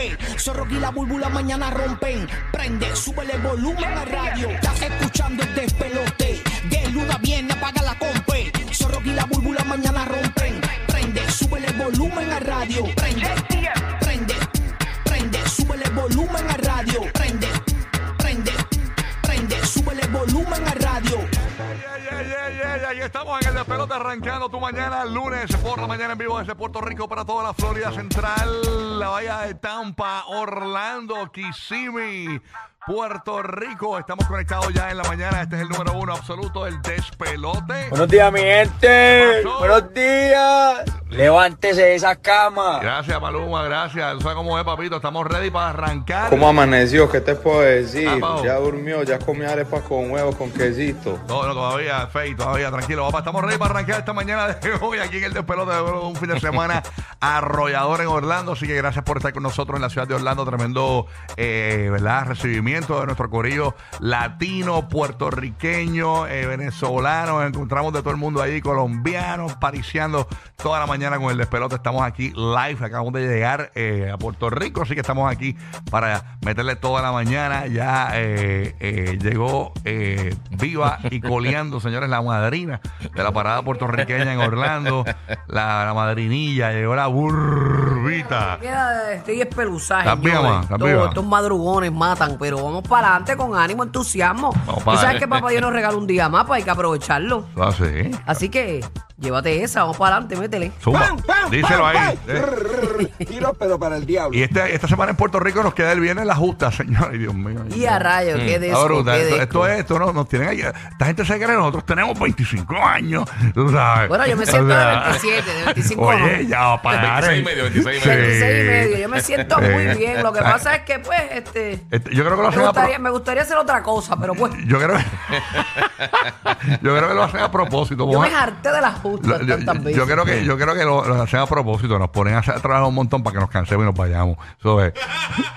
Compe. Zorro y la búlbula mañana rompen. Prende, sube el volumen a radio. Estás escuchando el despelote. De luna viene, apaga la compe. Zorro y la búlbula mañana rompen. Prende, sube el volumen a radio. Prende, prende, prende, sube el volumen a radio. Prende, prende, prende, sube el volumen a radio. Yeah, estamos en el despelote arrancando tu mañana, lunes por la mañana en vivo desde Puerto Rico para toda la Florida Central, la Bahía de Tampa, Orlando, Kissimmee, Puerto Rico. Estamos conectados ya en la mañana. Este es el número uno absoluto del despelote. Buenos días, mi gente. Buenos días. Levántese de esa cama. Gracias, Maluma, gracias. ¿Tú sabes cómo es, papito? Estamos ready para arrancar. ¿Cómo amaneció? ¿Qué te puedo decir? Ah, ya durmió, ya comió arepas con huevos, con quesito. No, no, todavía, Fey, todavía, tranquilo, papá. Estamos ready para arrancar esta mañana de hoy aquí en el despelote de un fin de semana arrollador en Orlando. Así que gracias por estar con nosotros en la ciudad de Orlando. Tremendo, eh, ¿verdad? Recibimiento de nuestro corillo latino, puertorriqueño, eh, venezolano. Encontramos de todo el mundo ahí, colombianos, pariciando toda la mañana con el despelote. Estamos aquí live, acabamos de llegar eh, a Puerto Rico, así que estamos aquí para meterle toda la mañana. Ya eh, eh, llegó eh, viva y coleando, señores, la madrina de la parada puertorriqueña en Orlando, la, la madrinilla, llegó la burbita. Estoy espeluzada, ¿Estás viva, señores. ma? ¿Estás Todos viva? Estos madrugones matan, pero vamos para adelante con ánimo, entusiasmo. Vamos Tú sabes que papá Dios nos regala un día más, pues hay que aprovecharlo. Ah, sí. Así que llévate esa, vamos para adelante, métele. Zumba. Díselo ahí. eh. Tiro, pero para el diablo. Y este, esta semana en Puerto Rico nos queda el viernes la justa, señores. Ay, Dios mío. Y a rayos, qué de eso, Ahora, qué esto, de esto es, esto no, nos tienen ahí. Esta gente se cree, nosotros tenemos 25 años. Tú sabes. Bueno, yo me siento de 27, de 25 Oye, no. ya va a parar. 26 y medio, 26 y medio. 26 y medio, yo me siento muy Sí. bien. Lo que pasa es que, pues, este. Este, yo creo que lo Me hacen a gustaría, me gustaría hacer otra cosa, pero pues. Yo creo, yo creo que lo hacen a propósito. Yo Vamos me a- harté de lo- yo, yo creo que yo creo que lo, lo hacen a propósito, nos ponen a trabajar un montón para que nos cansemos y nos vayamos. Eso es.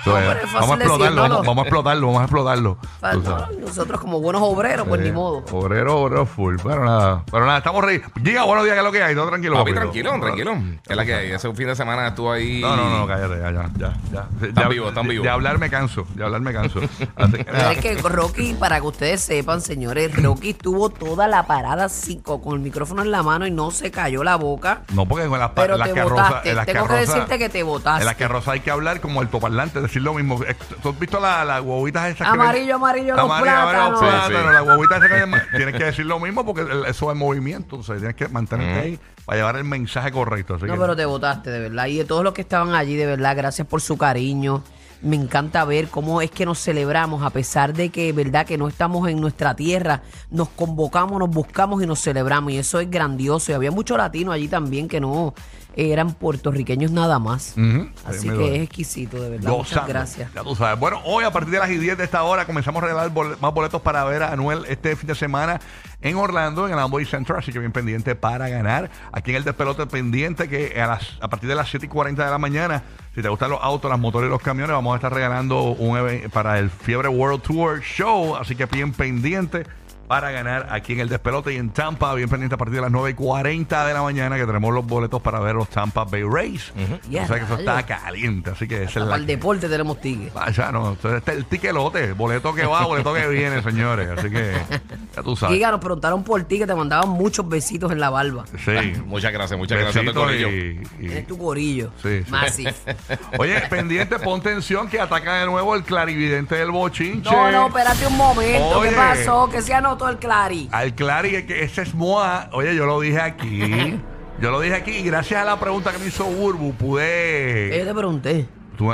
Eso es. pero es fácil Vamos a explotarlo, vamos, a explotarlo, vamos a explotarlo. No, nosotros como buenos obreros, pues Eh, ni modo. Obrero, obrero full. Pero nada, pero nada, estamos ready. Giga, buenos días, ¿qué es lo que hay? Todo tranquilo. Papi, tranquilo, tranquilo. Es la que hay. Ese fin de semana estuvo ahí. No, no, no, cállate, ya, ya, ya. ya. Están Ya- vivos, están de- vivos. De hablar me canso, de hablar me canso. Que, es que Rocky, para que ustedes sepan, señores, Rocky estuvo toda la parada cinco con el micrófono en la mano y no se cayó la boca. No, porque con las, Pero las te carrozas. botaste. en las Tengo que decirte que te botaste. En las carrozas hay que hablar como altoparlante, decir lo mismo. Eh, ¿Tú has visto las la guaguitas esas que Amarillo, ven- amarillo, los Amarillo, amarillo. Sí, plátanos, sí. las guaguitas esas que ven- Tienes que decir lo mismo porque el- eso es movimiento. O sea, tienes que mantenerte ahí para llevar el mensaje correcto. Así No, que- pero te votaste, de verdad. Y de todos los que estaban allí, de verdad, gracias por su cariño. Me encanta ver cómo es que nos celebramos, a pesar de que, verdad, que no estamos en nuestra tierra, nos convocamos, nos buscamos y nos celebramos. Y eso es grandioso. Y había muchos latinos allí también que no eran puertorriqueños nada más. Así que duele. es exquisito, de verdad. Muchas gracias. Ya tú sabes. Bueno, hoy a partir de las 10 de esta hora comenzamos a regalar bol- más boletos para ver a Anuel este fin de semana en Orlando, en el Amboy Center. Así que bien pendiente para ganar. Aquí en el despelote pendiente que a, las, a partir de las 7 y 40 de la mañana, si te gustan los autos, las motores y los camiones, vamos a estar regalando un evento para el Fiebre World Tour Show. Así que bien pendiente. Para ganar aquí en el despelote y en Tampa, bien pendiente a partir de las 9 y 40 de la mañana que tenemos los boletos para ver los Tampa Bay Rays. Ya, O sea que eso está caliente, así que esa es Para el deporte tenemos tickets. Vaya, no, entonces este es el tiquelote, boleto que va, boleto que viene, señores. Así que ya tú sabes. Giga, nos preguntaron por ti que te mandaban muchos besitos en la barba. Sí. Muchas gracias, muchas gracias, Besito Corillo. y- y- Tienes tu corillo. Sí, sí. Massive. Oye, pendiente, pon tensión que ataca de nuevo el clarividente del bochinche. No, no, espérate un momento. Oye. ¿Qué pasó? Que anotó el Clary. Al Clary, que- ese es Moa. Oye, yo lo dije aquí. Yo lo dije aquí y gracias a la pregunta que me hizo Burbu ¿Qué pude... yo te pregunté? tú-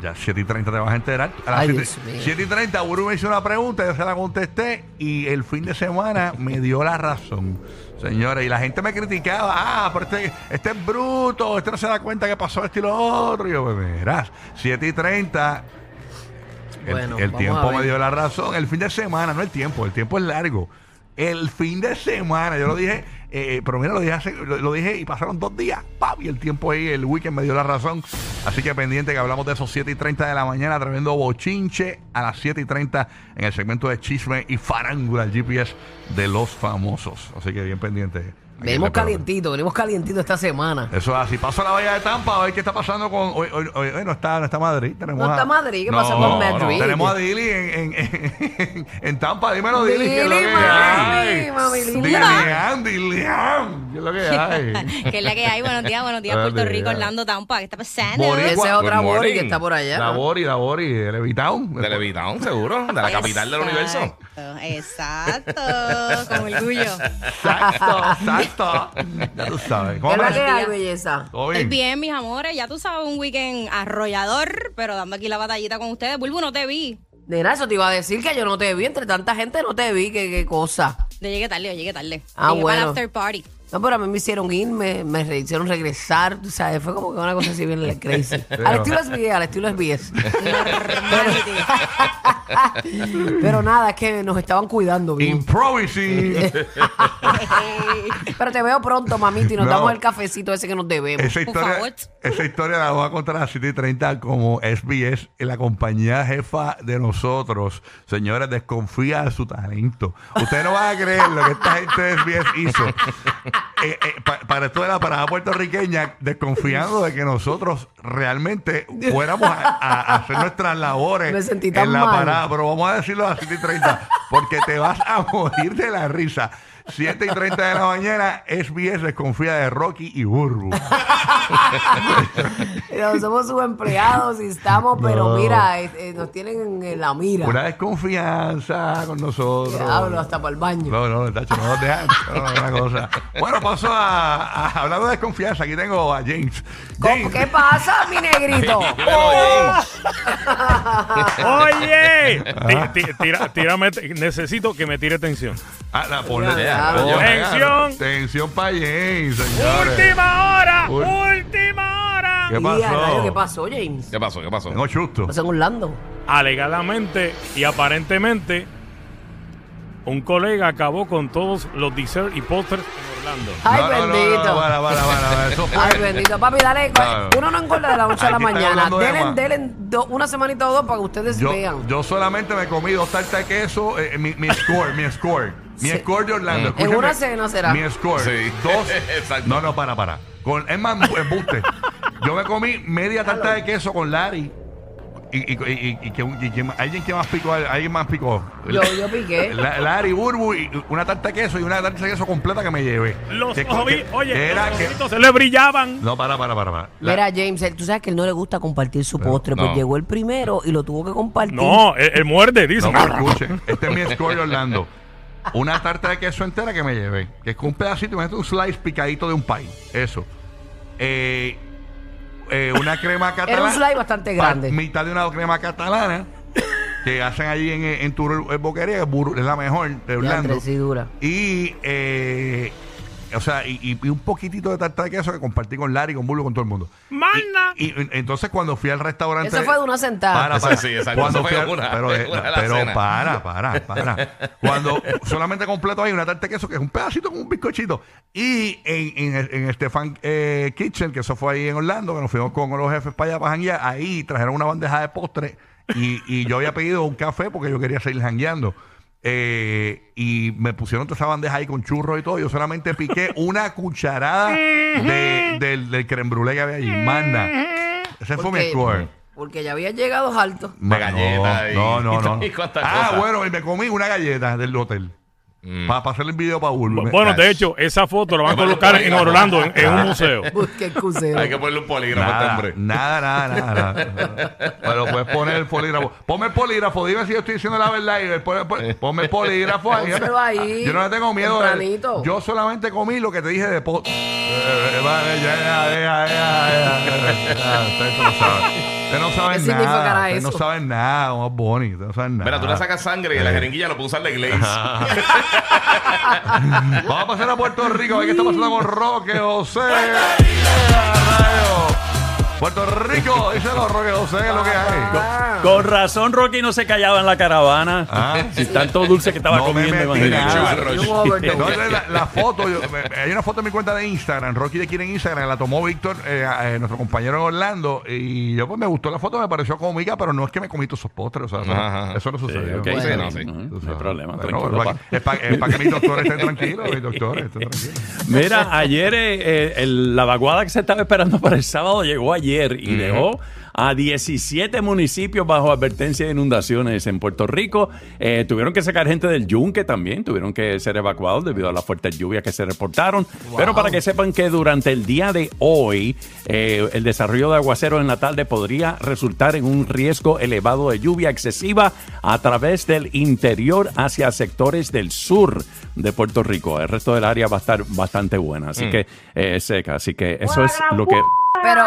ya 7 y 30 te vas a enterar. A las Ay, 7, Dios mío. 7 y 30, Buru me hizo una pregunta, yo se la contesté y el fin de semana me dio la razón. Señora, y la gente me criticaba, ah, pero este, este es bruto, este no se da cuenta que pasó esto y lo otro. Y yo, pues verás, 7 y 30, el, Bueno, el tiempo me dio la razón. El fin de semana, no el tiempo, el tiempo es largo. El fin de semana, yo lo dije, eh, pero mira, lo dije, hace- lo, lo dije y pasaron dos días, ¡pam! y el tiempo ahí, el weekend me dio la razón. Así que pendiente que hablamos de esos 7 y 30 de la mañana, tremendo bochinche a las 7 y 30 en el segmento de chisme y farándula, el GPS de los famosos. Así que bien pendiente. Venimos calientito, venimos calientito esta semana. Eso es así. Paso a la Bahía de Tampa a ver qué está pasando con. Hoy, hoy- hoy- hoy no, está, no está Madrid. Tenemos No a- está Madrid, ¿qué pasa con Madrid? Tenemos a Dili en, en, en, en Tampa. Dímelo, Dili. ¿qué es lo Dili, que mami, mami. Dilian, Dilian. ¿Qué es lo que hay? que es la que hay. Buenos días, buenos días, Puerto. Rico, Orlando, Tampa. ¿Qué está pasando? Boricua. Esa es otra Bori que está por allá. La Bori, la Bori, de Levitown. De Levitown, seguro. De la capital del universo. Exacto, con orgullo. Exacto, exacto. Ya tú sabes. ¿Qué ¿Cómo es la me- que hay, belleza? ¿Todo Estoy bien? bien, mis amores. Ya tú sabes, un weekend arrollador, pero dando aquí la batallita con ustedes. Bulbu, no te vi. Nena, eso te iba a decir que yo no te vi, entre tanta gente no te vi, que qué cosa. Yo llegué tarde, yo llegué tarde. Ah, llegué para bueno. el after party. No, pero a mí me hicieron ir, me, me re- hicieron regresar, tú sabes, fue como que una cosa así bien crazy. Al estilo SBS, al estilo SBS. pero nada, es que nos estaban cuidando bien. Improvising. Pero te veo pronto, mamita, y nos No. damos el cafecito ese que nos debemos. Esa Por historia, favor. esa historia la voy a contar a las 7 y 30 como SBS, la compañía jefa de nosotros. Señores, desconfía de su talento. Ustedes no van a creer lo que esta gente de SBS hizo. Eh, eh, pa- para esto de la parada puertorriqueña, desconfiando de que nosotros realmente fuéramos a, a- a hacer nuestras labores Me sentí tan en la mal. parada. Pero vamos a decirlo a las 7 y 30, porque te vas a morir de la risa. 7 y 30 de la mañana, SBS desconfía de Rocky y Burbu. Pero somos sus empleados y estamos, pero No. mira, eh, eh, nos tienen en la mira. Una desconfianza con nosotros. Diablo, hasta para el baño. No, no, tacho, no nos dejan. No, no, una cosa. Bueno, paso a, a- hablando de desconfianza. Aquí tengo a James. ¿Cómo- James, ¿Qué pasa, mi negrito? Oye, Ti- ti- tira- tírame, necesito que me tire tensión. ah, la, ponle- Ya, Tensión. Tensión para James, señores. Última hora, última hora. ¿Qué Y a pasó? rayo, ¿Qué pasó, James? ¿Qué pasó? ¿Qué pasó? Tengo chusto. Pasó en Orlando. Alegadamente y aparentemente, un colega acabó con todos los desserts y postres en Orlando. Ay, No, no, no, bendito. No, para, para, para, para. Eso fue. Ay, bendito. Papi, dale. No. Uno no engorda de la noche a la Aquí mañana. hablando de Delen, más. delen do- una semanita o dos para que ustedes Yo, vean. yo solamente me comí dos tartas de queso, eh, mi, mi score, mi score. Mi Sí. score de Orlando. En Escúchame, una cena será. Mi score. Sí. Dos. Exacto. No, no, para, para. Con, es más, embuste. Yo me comí media tarta de queso con Larry. Y, y, y, y, que un- y que alguien que más picó, alguien más picó. Yo, yo piqué. La- Larry, Burbu, y una tarta de queso y una tarta de queso completa que me llevé. Los Que- oye, era los que- ojitos se le brillaban. No, para, para, para. para. La- Mira, James, él- tú sabes que él no le gusta compartir su postre, pues no. llegó el primero y lo tuvo que compartir. No, él, él muerde, dice. No me escuchen. Este es mi score de Orlando. Una tarta de queso entera que me llevé. Que es con un pedacito, imagínate un slice picadito de un pie. Eso. Eh, eh, una crema catalana. Era un slice bastante grande. mitad de una crema catalana que hacen allí en, en tu boquería, que es la mejor de Orlando. Andrés, sí dura. Y, eh, o sea, y, y- y un poquitito de tarta de queso que compartí con Larry, con Bulbo, con todo el mundo. Mana. Y, y entonces cuando fui al restaurante. Eso fue de una sentada. Para, Eso para. sí, exacto. Cuando Eso fui fue al- una- pero una de las pero para, para, para. Cuando solamente completo hay una tarta de queso que es un pedacito con un bizcochito. Y en, en, en Estefan eh, Kitchen, que eso fue ahí en Orlando, que nos fuimos con los jefes para allá para janguear, ahí trajeron una bandeja de postre y, y yo había pedido un café porque yo quería seguir jangueando. Eh, y me pusieron toda esa bandeja ahí con churros y todo. Yo solamente piqué una cucharada de- del, del creme brûlée que había allí. Manda. Ese fue mi Porque- score. Porque ya había llegado alto. De galleta y- No, no, no. y ah, cosas. bueno, y me comí una galleta del hotel. Mm. Para, hacerle el video para Urban. Bueno, de hecho, esa foto la van a colocar en Orlando, en, un museo. Hay que ponerle un polígrafo nada, a este hombre. Nada, nada, nada. nada. Pero puedes poner el polígrafo. Ponme el polígrafo, dime si yo estoy diciendo la verdad. Y ponme el polígrafo Yo no le tengo miedo. Yo solamente comí lo que te dije de pot. ya, ya, ya, ya, ya ustedes saben. No sabe ¿Qué significará nada. Usted no eso? sabe nada, más bonito. Usted no sabe nada. Mira, tú le sacas sangre y la jeringuilla lo puedo usar la iglesia. Vamos a pasar a Puerto Rico. A ver qué está pasando con Roque José. Puerto Rico, díselo, Roque José, ¿qué es lo que hay? Con razón, Rocky no se callaba en la caravana. Ah. Si tanto dulce que estaba No me comiendo, metí imagínate. nada. Entonces, la, la foto, yo- me- hay una foto en mi cuenta de Instagram, Rocky de quiere en Instagram, la tomó Víctor, eh, eh, nuestro compañero en Orlando, y yo pues me gustó la foto, me pareció cómica, pero no es que me comí todos esos postres, o sea, eso, Ajá. eso no Sí, sucedió. ok, Sí, sí, no, sí. no, Tú no hay sabes. problema. Bueno, tranquilo, es pa. para que mis doctores estén tranquilos, mis doctores estén tranquilos. Mira, ayer eh, eh, el- la vaguada que se estaba esperando para el sábado llegó ayer y dejó a 17 municipios bajo advertencia de inundaciones en Puerto Rico. Eh, tuvieron que sacar gente del yunque también, tuvieron que ser evacuados debido a las fuertes lluvias que se reportaron. Pero para que sepan que durante el día de hoy, eh, el desarrollo de aguaceros en la tarde podría resultar en un riesgo elevado de lluvia excesiva a través del interior hacia sectores del sur de Puerto Rico. El resto del área va a estar bastante buena, así que eh, seca. Así que eso es lo que... Pero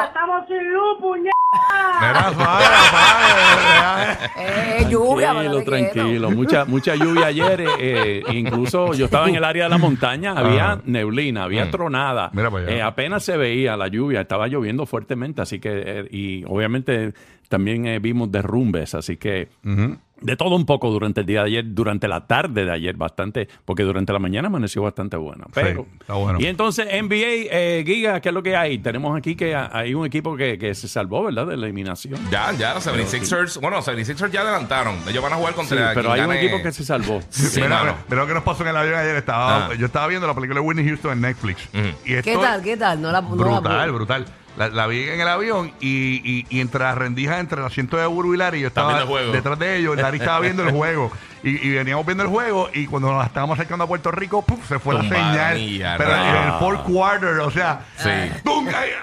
Mira, suave, apague, eh, lluvia, Tranquilo, tranquilo. Mucha, mucha lluvia ayer. eh, incluso yo estaba en el área de la montaña, había Ajá. neblina, había tronada. Mira para allá. Eh, apenas se veía la lluvia, estaba lloviendo fuertemente, así que, eh, y obviamente también eh, vimos derrumbes, así que de todo un poco durante el día de ayer, durante la tarde de ayer, bastante, porque durante la mañana amaneció bastante buena. Pero, está bueno. Y entonces, NBA, eh, Giga, ¿qué es lo que hay? Tenemos aquí que hay un equipo que, que se salvó, ¿verdad? De la eliminación. Ya, ya, los 76ers. Bueno, los 76ers ya adelantaron. Ellos van a jugar Sí, contra. pero quien hay un equipo que se salvó. Sí, mira, lo que nos pasó en el avión ayer. Estaba, Ah. Yo estaba viendo la película de Whitney Houston en Netflix. Ujú. y esto ¿Qué tal? ¿Qué tal? No la no la Brutal, brutal. La, la vi en el avión y, y, y entre las rendijas entre el asiento de Buru y Larry, yo estaba viendo el juego. detrás de ellos. Larry estaba viendo el juego. Y, y veníamos viendo el juego. Y cuando nos estábamos acercando a Puerto Rico, ¡puf! se fue la señal. pero en no. el fourth quarter, o sea, Sí. ahí,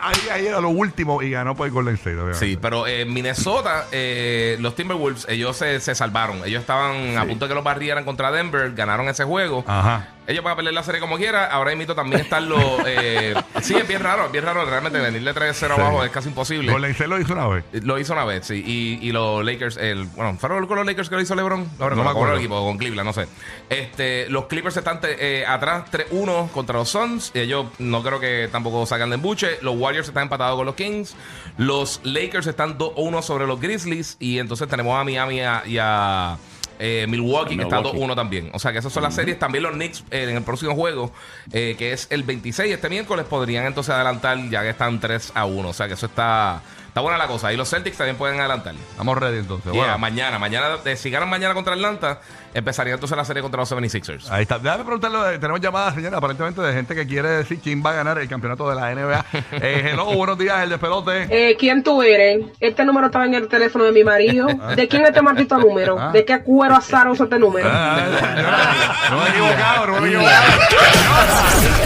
ahí, ahí era lo último. Y ganó por el Golden State. obviamente. Sí, pero en Minnesota, eh, los Timberwolves, ellos se, se salvaron. Ellos estaban a punto de que los barrieran contra Denver, ganaron ese juego. Ajá. Ellos van a pelear la serie como quiera. Ahora mismo también están los. eh, sí, es bien raro, es bien raro. Realmente venirle 3-0 Sí. abajo es casi imposible. Golden State lo hizo una vez. Lo hizo una vez, sí. Y, y los Lakers, el, bueno, ¿fueron con los Lakers que lo hizo LeBron? No, me recuerdo, con acuerdo. El equipo, con Cleveland, no sé. Este, los Clippers están eh, atrás 3-1 contra los Suns. Y ellos no creo que tampoco sacan de embuche. Los Warriors están empatados con los Kings. Los Lakers están 2-1 sobre los Grizzlies. Y entonces tenemos a Miami y a. eh, Milwaukee, que está Milwaukee. 2-1 también. O sea que esas son las series. También los Knicks eh, en el próximo juego, eh, que es el 26, este miércoles, podrían entonces adelantar ya que están 3 a 1. O sea que eso está, está buena la cosa. Y los Celtics también pueden adelantar. Estamos ready entonces. Yeah, Bueno, mañana, mañana, eh, si ganan mañana contra Atlanta, empezaría entonces la serie contra los 76ers. Ahí está. Déjame preguntarle, eh, tenemos llamadas, señora, aparentemente de gente que quiere decir quién va a ganar el campeonato de la NBA. Eh, hello, buenos días, el despelote. Eh, ¿Quién tú eres? Este número estaba en el teléfono de mi marido. ¿De quién es este maldito número? Ah. ¿De qué cuero azar usa este número? Ah, señora, no me he equivocado, no me he equivocado.